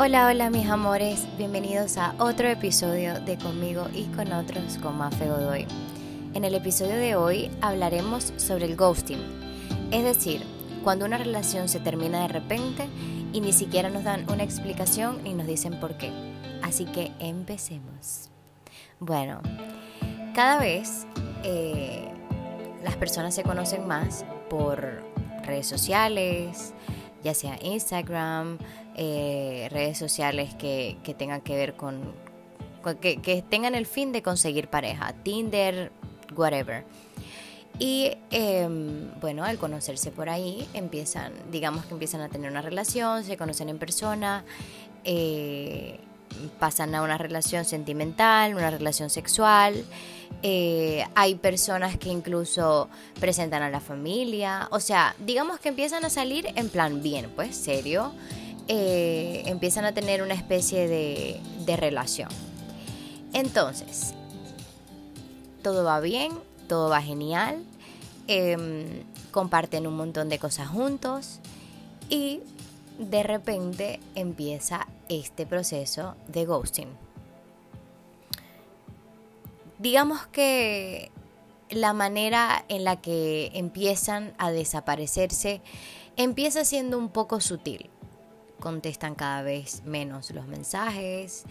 Hola, hola mis amores, bienvenidos a otro episodio de Conmigo y con otros con Mafe Godoy. En el episodio de hoy hablaremos sobre el ghosting, es decir, cuando una relación se termina de repente y ni siquiera nos dan una explicación y nos dicen por qué. Así que empecemos. Bueno, cada vez eh, las personas se conocen más por redes sociales, ya sea Instagram, eh, redes sociales que, tengan que ver con, que, tengan el fin de conseguir pareja, Tinder, whatever. Y em, bueno, al conocerse por ahí, empiezan, digamos que empiezan a tener una relación, se conocen en persona, eh, pasan a una relación sentimental, una relación sexual. Eh, hay personas que incluso presentan a la familia. O sea, digamos que empiezan a salir en plan bien, pues serio. Eh, empiezan a tener una especie de, relación. Entonces, todo va bien, todo va genial. Em, comparten un montón de cosas juntos y de repente empieza este proceso de ghosting. Digamos que la manera en la que empiezan a desaparecerse empieza siendo un poco sutil. Contestan cada vez menos los mensajes,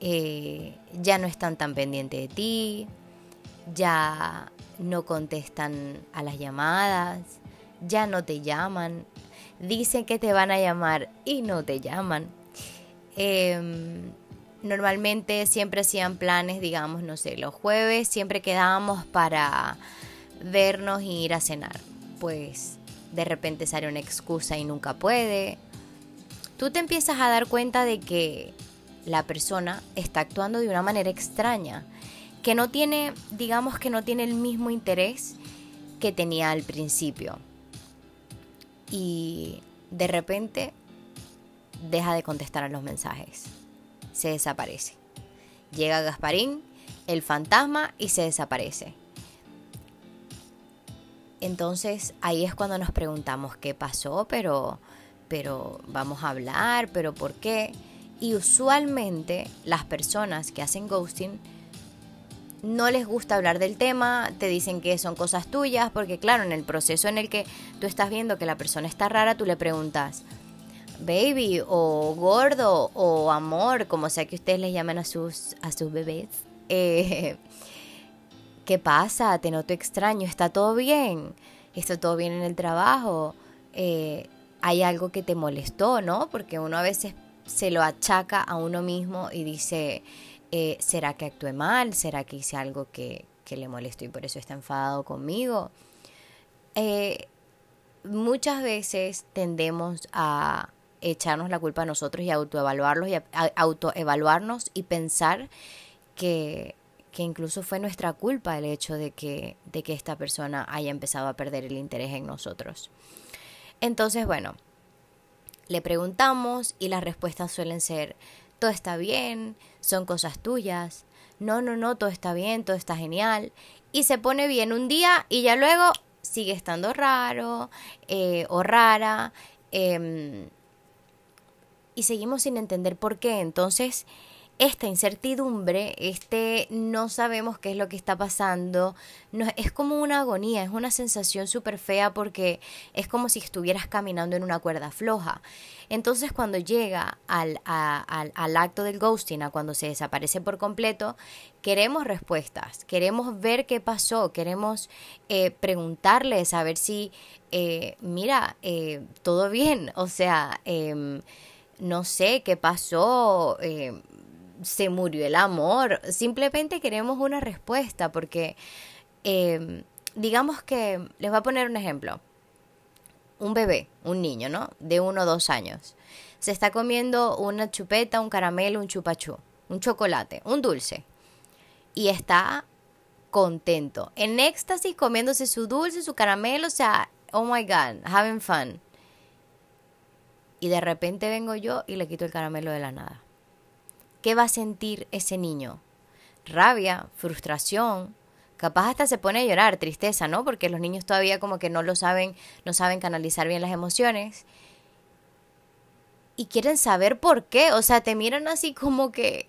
eh, ya no están tan pendientes de ti, ya no contestan a las llamadas, ya no te llaman, dicen que te van a llamar y no te llaman. Em, normalmente siempre hacían planes, digamos, no sé, los jueves siempre quedábamos para vernos y ir a cenar. Pues de repente sale una excusa y nunca puede. Tú te empiezas a dar cuenta de que la persona está actuando de una manera extraña, que no tiene, digamos que no tiene el mismo interés que tenía al principio y de repente deja de contestar a los mensajes. Se desaparece. Llega Gasparín, el fantasma, y se desaparece. Entonces ahí es cuando nos preguntamos qué pasó, pero, pero vamos a hablar, pero por qué. Y usualmente las personas que hacen ghosting no les gusta hablar del tema, te dicen que son cosas tuyas, porque claro, en el proceso en el que tú estás viendo que la persona está rara, tú le preguntas, baby, o gordo, o amor, como sea que ustedes les llamen a sus, a sus bebés. Eh, ¿Qué pasa? Te noto extraño, ¿está todo bien? ¿Está todo bien en el trabajo? Eh, ¿Hay algo que te molestó, no? Porque uno a veces se lo achaca a uno mismo y dice, eh, ¿será que actué mal? ¿Será que hice algo que, le molestó y por eso está enfadado conmigo? Eh, muchas veces tendemos a echarnos la culpa a nosotros y autoevaluarlos y autoevaluarnos y pensar que, que, incluso fue nuestra culpa el hecho de que, de que esta persona haya empezado a perder el interés en nosotros. Entonces, bueno, le preguntamos y las respuestas suelen ser todo está bien, son cosas tuyas, no, no, no, todo está bien, todo está genial. Y se pone bien un día y ya luego sigue estando raro eh, o rara. Em, y seguimos sin entender por qué. Entonces, esta incertidumbre, este no sabemos qué es lo que está pasando, es como una agonía, es una sensación súper fea porque es como si estuvieras caminando en una cuerda floja. Entonces cuando llega al, al, acto del ghosting, a cuando se desaparece por completo, queremos respuestas, queremos ver qué pasó, queremos eh, preguntarles a ver si, eh, mira, eh, todo bien, o sea, em, no sé qué pasó em, se murió el amor. Simplemente queremos una respuesta porque em, digamos que les voy a poner un ejemplo. Un bebé, un niño, ¿no? De uno o dos años. Se está comiendo una chupeta, un caramelo, un chupachú, un chocolate, un dulce. Y está contento, en éxtasis, comiéndose su dulce, su caramelo, o sea, oh my god, having fun. Y de repente vengo yo y le quito el caramelo de la nada. ¿Qué va a sentir ese niño? Rabia, frustración, capaz hasta se pone a llorar, tristeza, ¿no? Porque los niños todavía como que no lo saben, no saben canalizar bien las emociones. y quieren saber por qué. O sea, te miran así como que,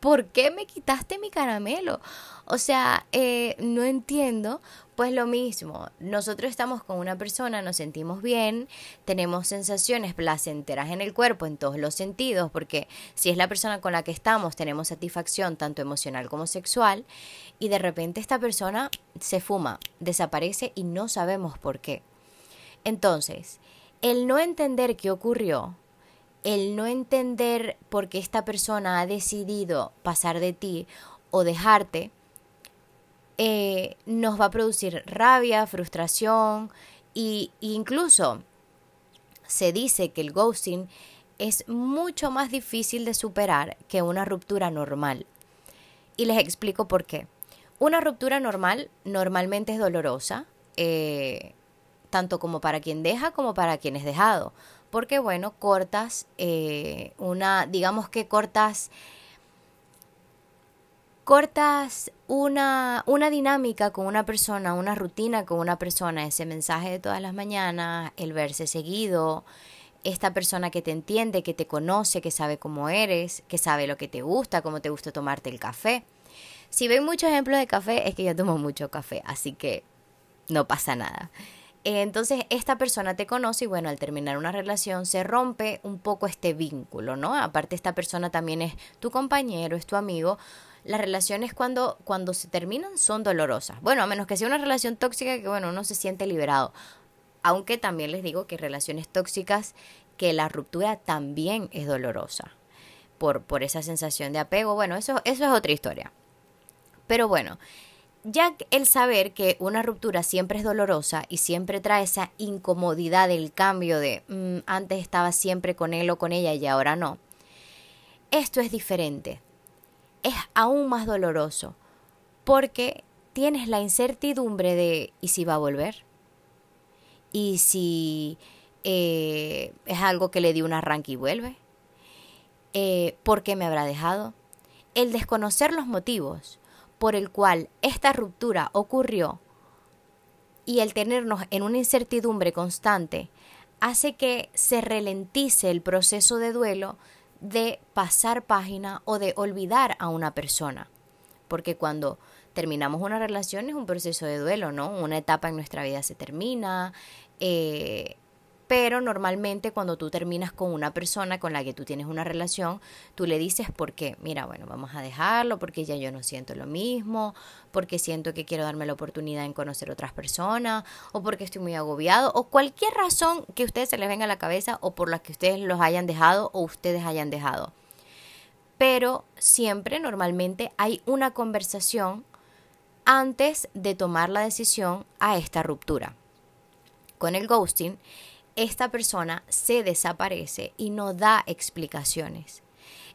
¿por qué me quitaste mi caramelo? O sea, eh, no entiendo. Pues lo mismo, nosotros estamos con una persona, nos sentimos bien, tenemos sensaciones placenteras en el cuerpo en todos los sentidos, porque si es la persona con la que estamos, tenemos satisfacción tanto emocional como sexual, y de repente esta persona se fuma, desaparece y no sabemos por qué. Entonces, el no entender qué ocurrió, el no entender por qué esta persona ha decidido pasar de ti o dejarte, eh, nos va a producir rabia, frustración e incluso se dice que el ghosting es mucho más difícil de superar que una ruptura normal. Y les explico por qué. Una ruptura normal normalmente es dolorosa, eh, tanto como para quien deja como para quien es dejado. Porque bueno, cortas eh, una, digamos que cortas cortas una, una dinámica con una persona, una rutina con una persona, ese mensaje de todas las mañanas, el verse seguido, esta persona que te entiende, que te conoce, que sabe cómo eres, que sabe lo que te gusta, cómo te gusta tomarte el café. Si ven muchos ejemplos de café, es que yo tomo mucho café, así que no pasa nada. Entonces esta persona te conoce y bueno, al terminar una relación se rompe un poco este vínculo, ¿no? Aparte esta persona también es tu compañero, es tu amigo, las relaciones cuando, cuando se terminan son dolorosas. Bueno, a menos que sea una relación tóxica que, bueno, uno se siente liberado. Aunque también les digo que relaciones tóxicas, que la ruptura también es dolorosa. Por, por esa sensación de apego. Bueno, eso, eso es otra historia. Pero bueno, ya el saber que una ruptura siempre es dolorosa y siempre trae esa incomodidad del cambio de mm, antes estaba siempre con él o con ella y ahora no, esto es diferente es aún más doloroso porque tienes la incertidumbre de ¿y si va a volver? ¿Y si eh, es algo que le dio un arranque y vuelve? Eh, ¿Por qué me habrá dejado? El desconocer los motivos por el cual esta ruptura ocurrió y el tenernos en una incertidumbre constante hace que se ralentice el proceso de duelo de pasar página o de olvidar a una persona. Porque cuando terminamos una relación es un proceso de duelo, ¿no? Una etapa en nuestra vida se termina, eh, pero normalmente cuando tú terminas con una persona con la que tú tienes una relación, tú le dices por qué. Mira, bueno, vamos a dejarlo porque ya yo no siento lo mismo, porque siento que quiero darme la oportunidad en conocer otras personas, o porque estoy muy agobiado, o cualquier razón que a ustedes se les venga a la cabeza o por la que ustedes los hayan dejado o ustedes hayan dejado. Pero siempre, normalmente, hay una conversación antes de tomar la decisión a esta ruptura. Con el ghosting, esta persona se desaparece y no da explicaciones.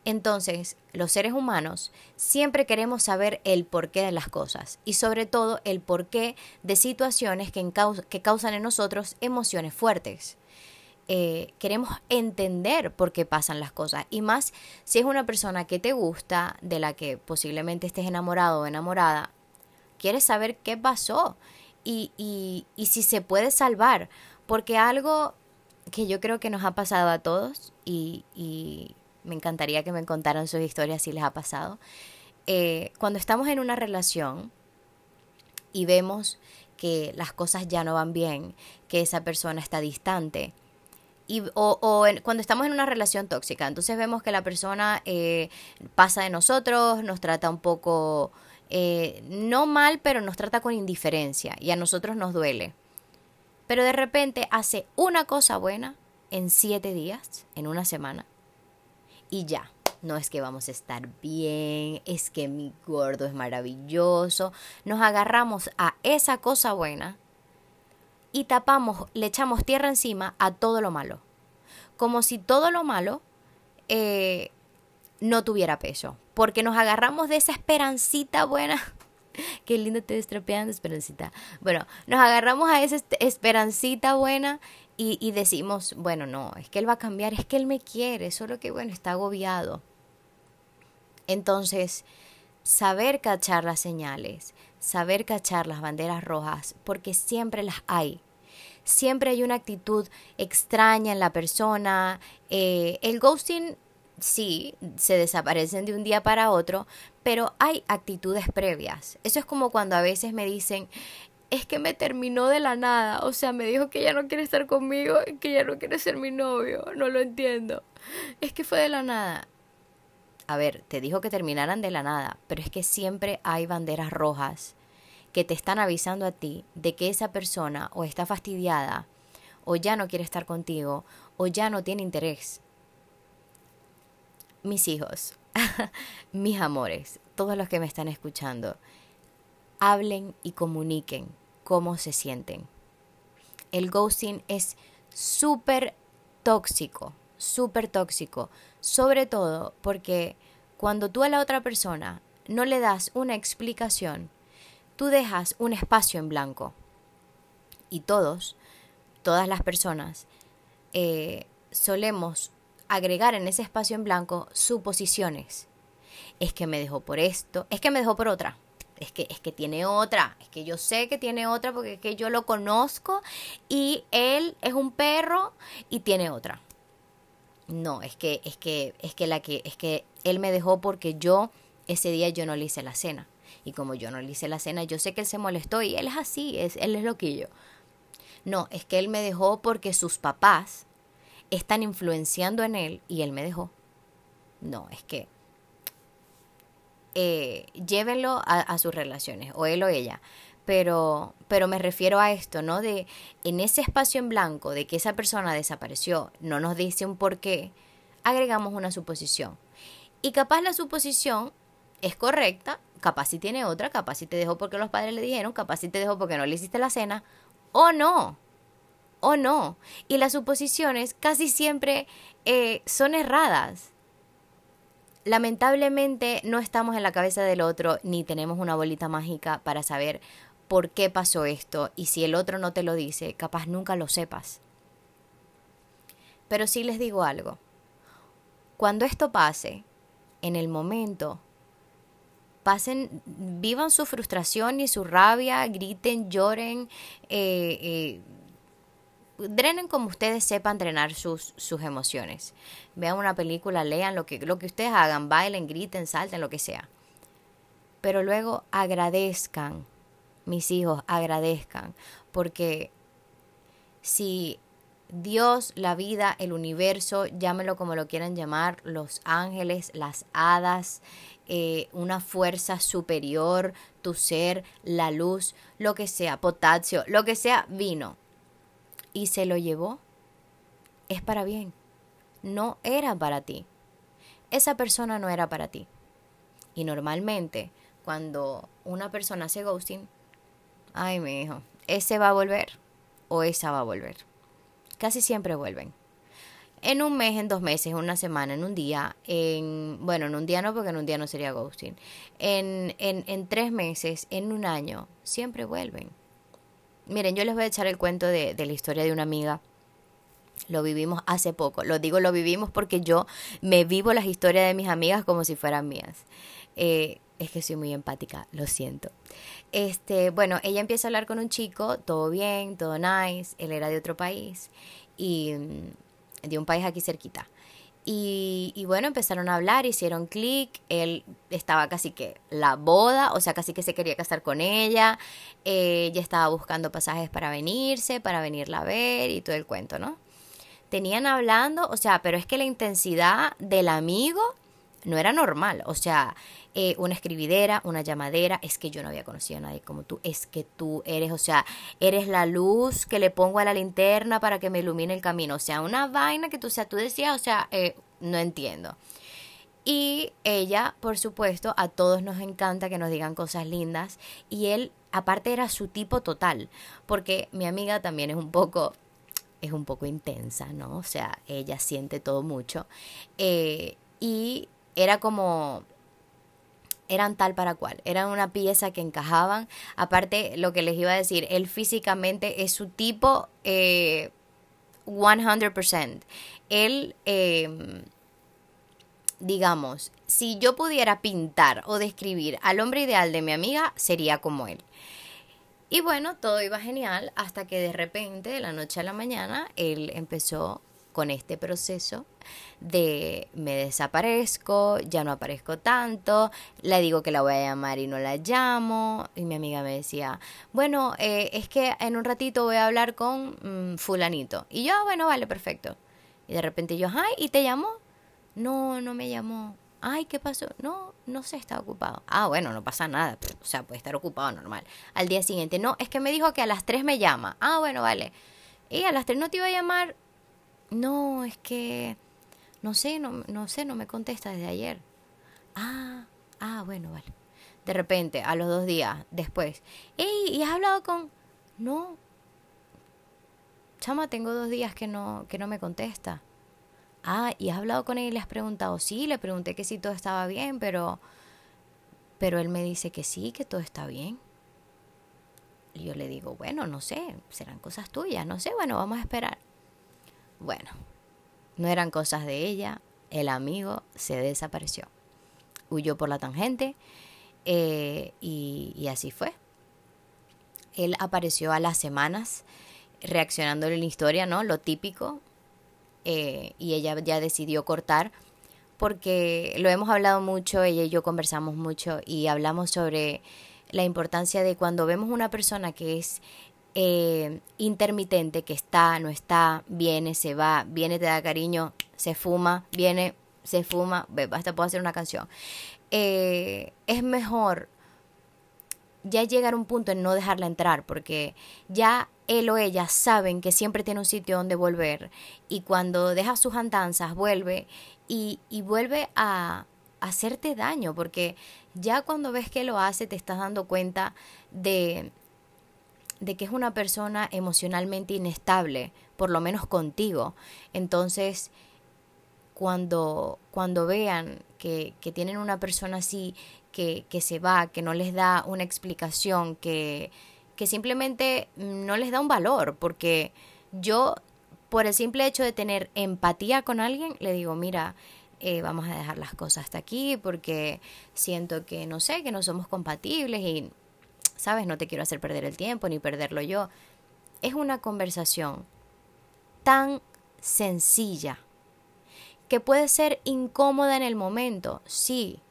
Entonces, los seres humanos siempre queremos saber el porqué de las cosas y sobre todo el porqué de situaciones que, causan en nosotros emociones fuertes. Eh, queremos entender por qué pasan las cosas y más si es una persona que te gusta, de la que posiblemente estés enamorado o enamorada, quieres saber qué pasó y, y si se puede salvar porque algo que yo creo que nos ha pasado a todos y, me encantaría que me contaran sus historias si les ha pasado. Eh, cuando estamos en una relación y vemos que las cosas ya no van bien, que esa persona está distante, y, o, cuando estamos en una relación tóxica, entonces vemos que la persona eh, pasa de nosotros, nos trata un poco, eh, no mal, pero nos trata con indiferencia y a nosotros nos duele pero de repente hace una cosa buena en siete días, en una semana, y ya. No es que vamos a estar bien, es que mi gordo es maravilloso. Nos agarramos a esa cosa buena y tapamos, le echamos tierra encima a todo lo malo. Como si todo lo malo eh, no tuviera peso. Porque nos agarramos de esa esperancita buena Qué lindo te estropeando, Esperancita. Bueno, nos agarramos a esa Esperancita buena y, y decimos, bueno, no, es que él va a cambiar, es que él me quiere, solo que, bueno, está agobiado. Entonces, saber cachar las señales, saber cachar las banderas rojas, porque siempre las hay. siempre hay una actitud extraña en la persona. Eh, el ghosting sí, se desaparecen de un día para otro, pero hay actitudes previas. Eso es como cuando a veces me dicen, es que me terminó de la nada, o sea, me dijo que ya no quiere estar conmigo, que ya no quiere ser mi novio, no lo entiendo. Es que fue de la nada. A ver, te dijo que terminaran de la nada, pero es que siempre hay banderas rojas que te están avisando a ti de que esa persona o está fastidiada, o ya no quiere estar contigo, o ya no tiene interés. Mis hijos, mis amores, todos los que me están escuchando, hablen y comuniquen cómo se sienten. El ghosting es súper tóxico, súper tóxico, sobre todo porque cuando tú a la otra persona no le das una explicación, tú dejas un espacio en blanco. Y todos, todas las personas, eh, solemos agregar en ese espacio en blanco suposiciones. Es que me dejó por esto, es que me dejó por otra, es que, es que tiene otra, es que yo sé que tiene otra porque es que yo lo conozco y él es un perro y tiene otra. No, es que, es que, es que la que, es que él me dejó porque yo, ese día yo no le hice la cena. Y como yo no le hice la cena, yo sé que él se molestó y él es así, es, él es loquillo. No, es que él me dejó porque sus papás están influenciando en él y él me dejó. No, es que eh, llévenlo a, sus relaciones, o él o ella. Pero, pero me refiero a esto, ¿no? De en ese espacio en blanco de que esa persona desapareció, no nos dice un por qué, agregamos una suposición. Y capaz la suposición es correcta, capaz si tiene otra, capaz si te dejó porque los padres le dijeron, capaz si te dejó porque no le hiciste la cena, o no, o no. Y las suposiciones casi siempre eh, son erradas. Lamentablemente no estamos en la cabeza del otro ni tenemos una bolita mágica para saber por qué pasó esto y si el otro no te lo dice, capaz nunca lo sepas. Pero sí les digo algo. Cuando esto pase, en el momento pasen, vivan su frustración y su rabia, griten, lloren, eh, eh, drenen como ustedes sepan drenar sus, sus emociones. Vean una película, lean lo que, lo que ustedes hagan, bailen, griten, salten, lo que sea. Pero luego agradezcan, mis hijos, agradezcan, porque si Dios, la vida, el universo, llámenlo como lo quieran llamar, los ángeles, las hadas, eh, una fuerza superior, tu ser, la luz, lo que sea, potasio, lo que sea, vino y se lo llevó, es para bien. No era para ti. Esa persona no era para ti. Y normalmente, cuando una persona hace ghosting, ay, mi hijo, ese va a volver o esa va a volver. Casi siempre vuelven en un mes, en dos meses, en una semana, en un día, en, bueno, en un día no, porque en un día no sería ghosting, en, en, en tres meses, en un año, siempre vuelven. Miren, yo les voy a echar el cuento de, la historia de una amiga. Lo vivimos hace poco. Lo digo, lo vivimos porque yo me vivo las historias de mis amigas como si fueran mías. Eh, es que soy muy empática, lo siento. Este, bueno, ella empieza a hablar con un chico, todo bien, todo nice, él era de otro país y de un país aquí cerquita. Y, bueno, empezaron a hablar, hicieron clic, él estaba casi que la boda, o sea, casi que se quería casar con ella, ella estaba buscando pasajes para venirse, para venirla a ver y todo el cuento, ¿no? Tenían hablando, o sea, pero es que la intensidad del amigo no era normal, o sea, eh, una escribidera, una llamadera, es que yo no había conocido a nadie como tú, es que tú eres, o sea, eres la luz que le pongo a la linterna para que me ilumine el camino, o sea, una vaina que tú, o sea, tú decías, o sea, eh, no entiendo. Y ella, por supuesto, a todos nos encanta que nos digan cosas lindas. Y él, aparte, era su tipo total. Porque mi amiga también es un poco, es un poco intensa, ¿no? O sea, ella siente todo mucho. Eh, y era como eran tal para cual, eran una pieza que encajaban. Aparte, lo que les iba a decir, él físicamente es su tipo eh, 100%. Él, em, digamos, si yo pudiera pintar o describir al hombre ideal de mi amiga, sería como él. Y bueno, todo iba genial hasta que de repente, de la noche a la mañana, él empezó con este proceso de me desaparezco, ya no aparezco tanto, le digo que la voy a llamar y no la llamo. Y mi amiga me decía, bueno, eh, es que en un ratito voy a hablar con mm, fulanito. Y yo, ah, bueno, vale, perfecto. Y de repente yo, ay, ¿y te llamó? No, no me llamó. Ay, ¿qué pasó? No, no sé, está ocupado. Ah, bueno, no pasa nada. O sea, puede estar ocupado normal. Al día siguiente, no, es que me dijo que a las 3 me llama. Ah, bueno, vale. Y a las 3 no te iba a llamar no, es que no sé, no, no sé, no me contesta desde ayer. Ah, ah, bueno, vale. De repente, a los dos días después, ¡Ey! ¿Y has hablado con.? No. Chama, tengo dos días que no, que no me contesta. Ah, ¿y has hablado con él y le has preguntado? Sí, le pregunté que si todo estaba bien, pero. Pero él me dice que sí, que todo está bien. Y yo le digo, bueno, no sé, serán cosas tuyas, no sé, bueno, vamos a esperar. Bueno, no eran cosas de ella, el amigo se desapareció. Huyó por la tangente eh, y, así fue. Él apareció a las semanas reaccionando en la historia, ¿no? Lo típico. Eh, y ella ya decidió cortar porque lo hemos hablado mucho, ella y yo conversamos mucho y hablamos sobre la importancia de cuando vemos una persona que es eh, intermitente que está, no está, viene, se va, viene, te da cariño, se fuma, viene, se fuma, hasta puedo hacer una canción. Eh, es mejor ya llegar a un punto en no dejarla entrar, porque ya él o ella saben que siempre tiene un sitio donde volver y cuando deja sus andanzas vuelve y, y vuelve a, a hacerte daño, porque ya cuando ves que lo hace te estás dando cuenta de, de que es una persona emocionalmente inestable, por lo menos contigo. Entonces, cuando, cuando vean que, que tienen una persona así, que, que, se va, que no les da una explicación, que, que simplemente no les da un valor, porque yo, por el simple hecho de tener empatía con alguien, le digo, mira, eh, vamos a dejar las cosas hasta aquí porque siento que no sé, que no somos compatibles y ¿sabes? No te quiero hacer perder el tiempo ni perderlo yo. Es una conversación tan sencilla que puede ser incómoda en el momento, sí,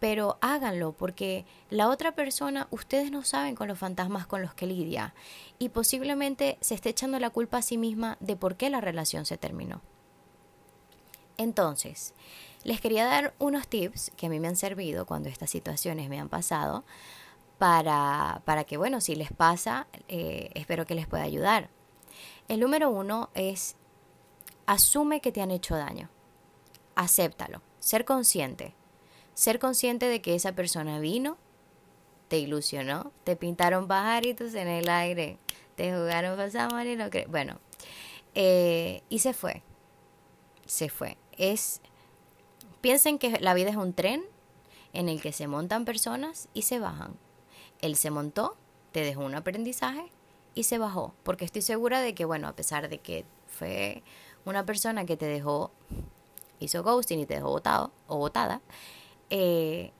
pero háganlo porque la otra persona, ustedes no saben con los fantasmas con los que lidia y posiblemente se esté echando la culpa a sí misma de por qué la relación se terminó. Entonces, les quería dar unos tips que a mí me han servido cuando estas situaciones me han pasado para, para que, bueno, si les pasa, eh, espero que les pueda ayudar. El número uno es, asume que te han hecho daño. Acéptalo. Ser consciente. Ser consciente de que esa persona vino, te ilusionó, te pintaron pajaritos en el aire, te jugaron pasamos y no Bueno, eh, y se fue. Se fue. Es. Piensen que la vida es un tren en el que se montan personas y se bajan. Él se montó, te dejó un aprendizaje y se bajó. Porque estoy segura de que, bueno, a pesar de que fue una persona que te dejó, hizo ghosting y te dejó botado o botada, eh,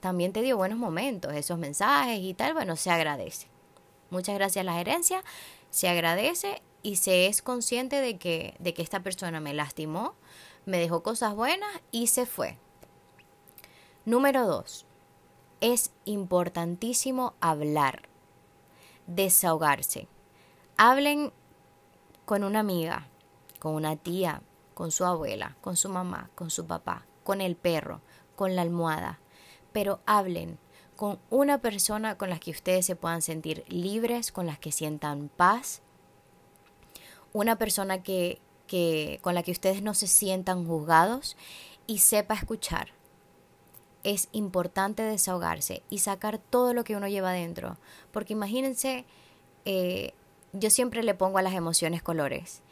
también te dio buenos momentos, esos mensajes y tal, bueno, se agradece. Muchas gracias a la gerencia, se agradece y se es consciente de que, de que esta persona me lastimó, me dejó cosas buenas y se fue. Número dos, es importantísimo hablar, desahogarse. Hablen con una amiga, con una tía, con su abuela, con su mamá, con su papá, con el perro, con la almohada, pero hablen con una persona con la que ustedes se puedan sentir libres, con las que sientan paz, una persona que, que con la que ustedes no se sientan juzgados y sepa escuchar es importante desahogarse y sacar todo lo que uno lleva dentro. Porque imagínense, eh, yo siempre le pongo a las emociones colores.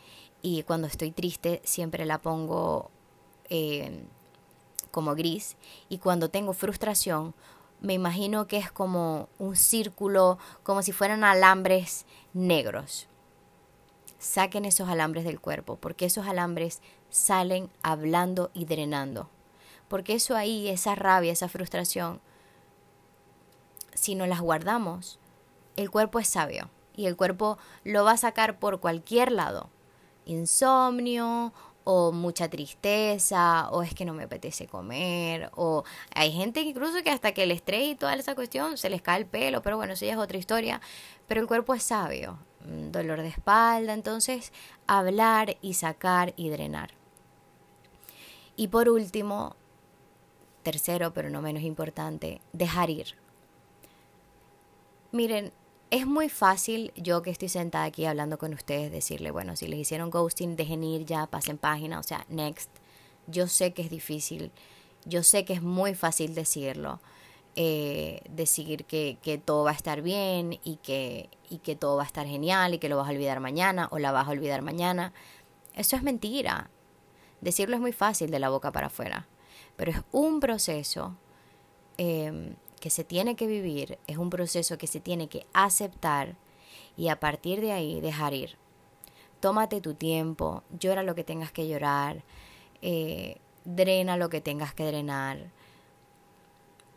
Y cuando estoy triste siempre la pongo eh, como gris. Y cuando tengo frustración, me imagino que es como un círculo, como si fueran alambres negros. Saquen esos alambres del cuerpo, porque esos alambres salen hablando y drenando. Porque eso ahí, esa rabia, esa frustración, si no las guardamos, el cuerpo es sabio y el cuerpo lo va a sacar por cualquier lado. Insomnio o mucha tristeza, o es que no me apetece comer, o hay gente incluso que hasta que el estrés y toda esa cuestión se les cae el pelo, pero bueno, eso ya es otra historia, pero el cuerpo es sabio, mm, dolor de espalda, entonces hablar y sacar y drenar. Y por último, tercero, pero no menos importante, dejar ir. Miren, es muy fácil yo que estoy sentada aquí hablando con ustedes decirle, bueno, si les hicieron ghosting, dejen ir ya, pasen página, o sea, next. Yo sé que es difícil, yo sé que es muy fácil decirlo, eh, decir que, todo va a estar bien y que, y que todo va a estar genial y que lo vas a olvidar mañana o la vas a olvidar mañana. Eso es mentira. Decirlo es muy fácil de la boca para afuera, pero es un proceso eh, que se tiene que vivir, es un proceso que se tiene que aceptar y a partir de ahí dejar ir. Tómate tu tiempo, llora lo que tengas que llorar, eh, drena lo que tengas que drenar.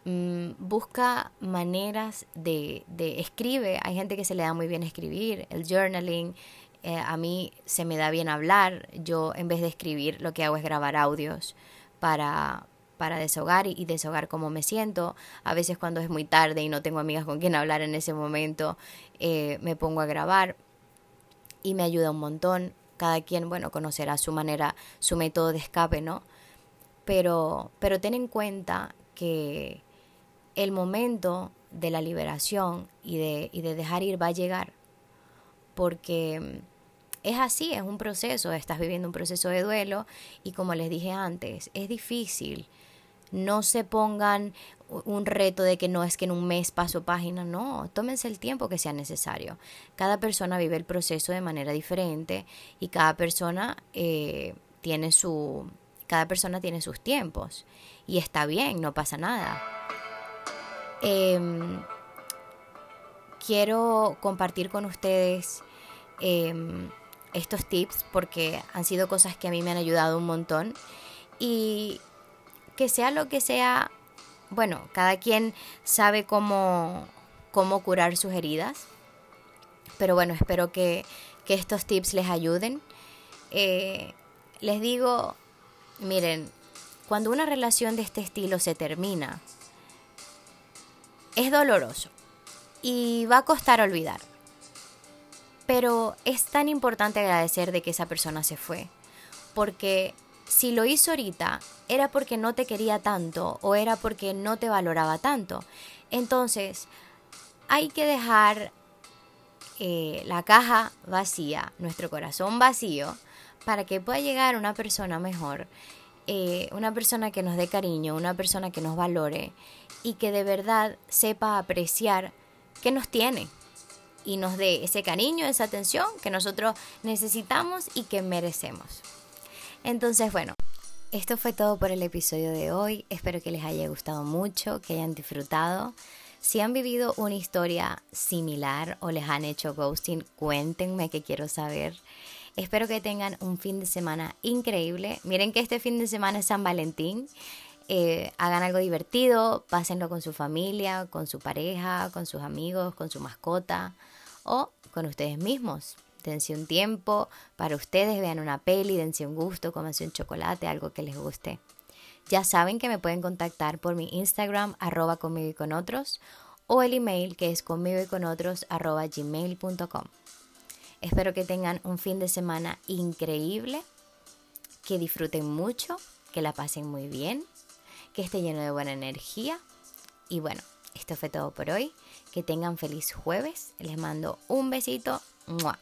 Mm, busca maneras de, de, escribe, hay gente que se le da muy bien escribir, el journaling, eh, a mí se me da bien hablar, yo en vez de escribir lo que hago es grabar audios para, para desahogar y, desahogar cómo me siento. A veces cuando es muy tarde y no tengo amigas con quien hablar en ese momento, eh, me pongo a grabar y me ayuda un montón. Cada quien, bueno, conocerá su manera, su método de escape, ¿no? Pero, pero ten en cuenta que el momento de la liberación y de, y de dejar ir va a llegar. Porque es así, es un proceso, estás viviendo un proceso de duelo y como les dije antes, es difícil no se pongan un reto de que no es que en un mes paso página, no, tómense el tiempo que sea necesario. Cada persona vive el proceso de manera diferente y cada persona eh, tiene su, cada persona tiene sus tiempos y está bien, no pasa nada. Em, quiero compartir con ustedes em, estos tips porque han sido cosas que a mí me han ayudado un montón y que sea lo que sea, bueno, cada quien sabe cómo, cómo curar sus heridas. Pero bueno, espero que, estos tips les ayuden. Eh, les digo, miren, cuando una relación de este estilo se termina, es doloroso y va a costar olvidar. Pero es tan importante agradecer de que esa persona se fue, porque si lo hizo ahorita, era porque no te quería tanto o era porque no te valoraba tanto. Entonces, hay que dejar eh, la caja vacía, nuestro corazón vacío, para que pueda llegar una persona mejor, eh, una persona que nos dé cariño, una persona que nos valore y que de verdad sepa apreciar que nos tiene y nos dé ese cariño, esa atención que nosotros necesitamos y que merecemos. Entonces, bueno, esto fue todo por el episodio de hoy. Espero que les haya gustado mucho, que hayan disfrutado. Si han vivido una historia similar o les han hecho ghosting, cuéntenme que quiero saber. Espero que tengan un fin de semana increíble. Miren que este fin de semana es San Valentín. Eh, hagan algo divertido, pásenlo con su familia, con su pareja, con sus amigos, con su mascota o con ustedes mismos dense un tiempo para ustedes, vean una peli, dense un gusto, cómanse un chocolate, algo que les guste. Ya saben que me pueden contactar por mi Instagram, arroba conmigo y con otros, o el email que es conmigo y con otros, gmail.com. Espero que tengan un fin de semana increíble, que disfruten mucho, que la pasen muy bien, que esté lleno de buena energía. Y bueno, esto fue todo por hoy. Que tengan feliz jueves. Les mando un besito. ¡Mua!